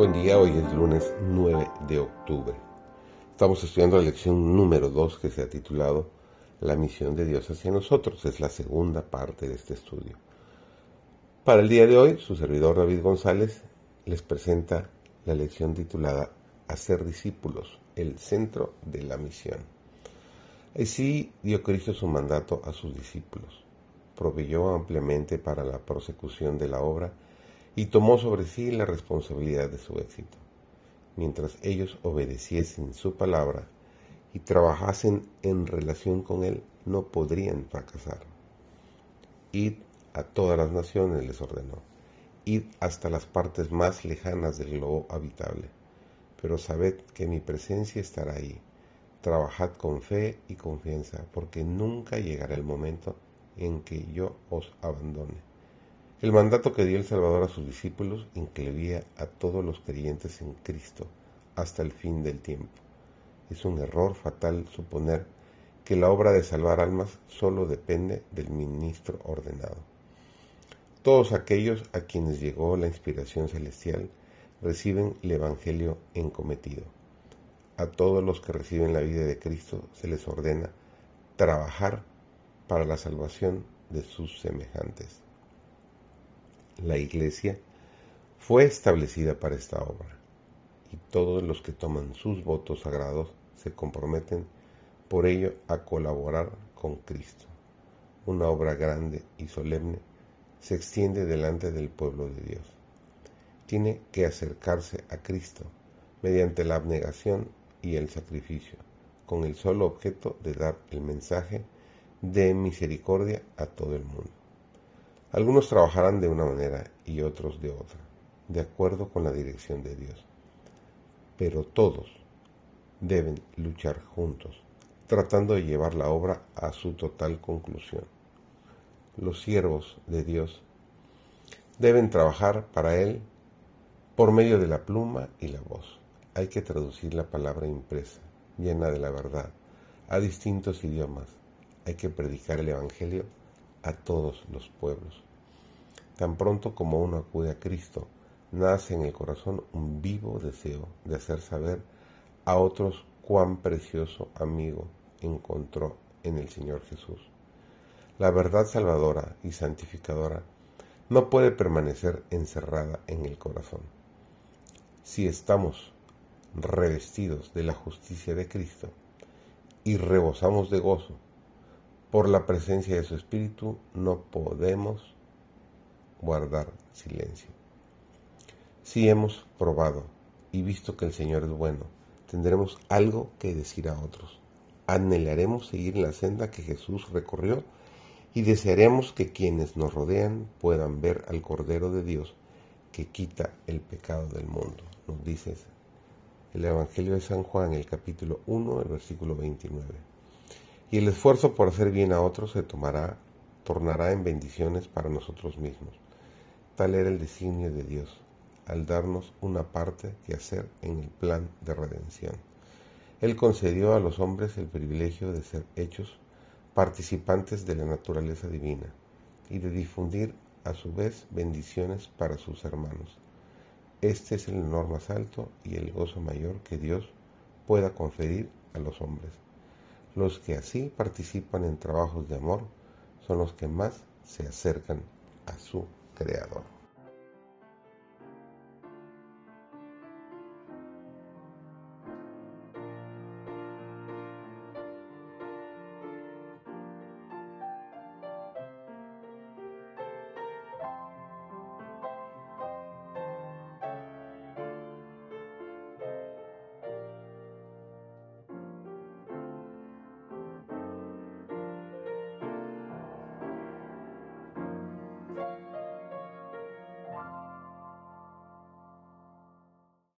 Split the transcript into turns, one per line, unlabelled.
Buen día, hoy es lunes 9 de octubre. Estamos estudiando la lección número 2 que se ha titulado La misión de Dios hacia nosotros. Es la segunda parte de este estudio. Para el día de hoy, su servidor David González les presenta la lección titulada Hacer discípulos, el centro de la misión. Así dio Cristo su mandato a sus discípulos. Proveyó ampliamente para la prosecución de la obra y tomó sobre sí la responsabilidad de su éxito. Mientras ellos obedeciesen su palabra y trabajasen en relación con él, no podrían fracasar. Id a todas las naciones, les ordenó. Id hasta las partes más lejanas del globo habitable. Pero sabed que mi presencia estará ahí. Trabajad con fe y confianza, porque nunca llegará el momento en que yo os abandone el mandato que dio el Salvador a sus discípulos incluía a todos los creyentes en Cristo hasta el fin del tiempo. Es un error fatal suponer que la obra de salvar almas solo depende del ministro ordenado. Todos aquellos a quienes llegó la inspiración celestial reciben el Evangelio encometido. A todos los que reciben la vida de Cristo se les ordena trabajar para la salvación de sus semejantes la Iglesia, fue establecida para esta obra, y todos los que toman sus votos sagrados se comprometen por ello a colaborar con Cristo. Una obra grande y solemne se extiende delante del pueblo de Dios. Tiene que acercarse a Cristo mediante la abnegación y el sacrificio, con el solo objeto de dar el mensaje de misericordia a todo el mundo. Algunos trabajarán de una manera y otros de otra, de acuerdo con la dirección de Dios. Pero todos deben luchar juntos, tratando de llevar la obra a su total conclusión. Los siervos de Dios deben trabajar para Él por medio de la pluma y la voz. Hay que traducir la palabra impresa, llena de la verdad, a distintos idiomas. Hay que predicar el Evangelio a todos los pueblos. Tan pronto como uno acude a Cristo, nace en el corazón un vivo deseo de hacer saber a otros cuán precioso amigo encontró en el Señor Jesús. La verdad salvadora y santificadora no puede permanecer encerrada en el corazón. Si estamos revestidos de la justicia de Cristo y rebosamos de gozo por la presencia de su Espíritu, no podemos guardar silencio. Si hemos probado y visto que el Señor es bueno, tendremos algo que decir a otros. Anhelaremos seguir la senda que Jesús recorrió y desearemos que quienes nos rodean puedan ver al Cordero de Dios que quita el pecado del mundo. Nos dice el Evangelio de San Juan, el capítulo 1, el versículo 29 y el esfuerzo por hacer bien a otros se tomará, tornará en bendiciones para nosotros mismos. Tal era el designio de Dios, al darnos una parte que hacer en el plan de redención. Él concedió a los hombres el privilegio de ser hechos participantes de la naturaleza divina y de difundir a su vez bendiciones para sus hermanos. Este es el honor más alto y el gozo mayor que Dios pueda conferir a los hombres. Los que así participan en trabajos de amor son los que más se acercan a su Creador.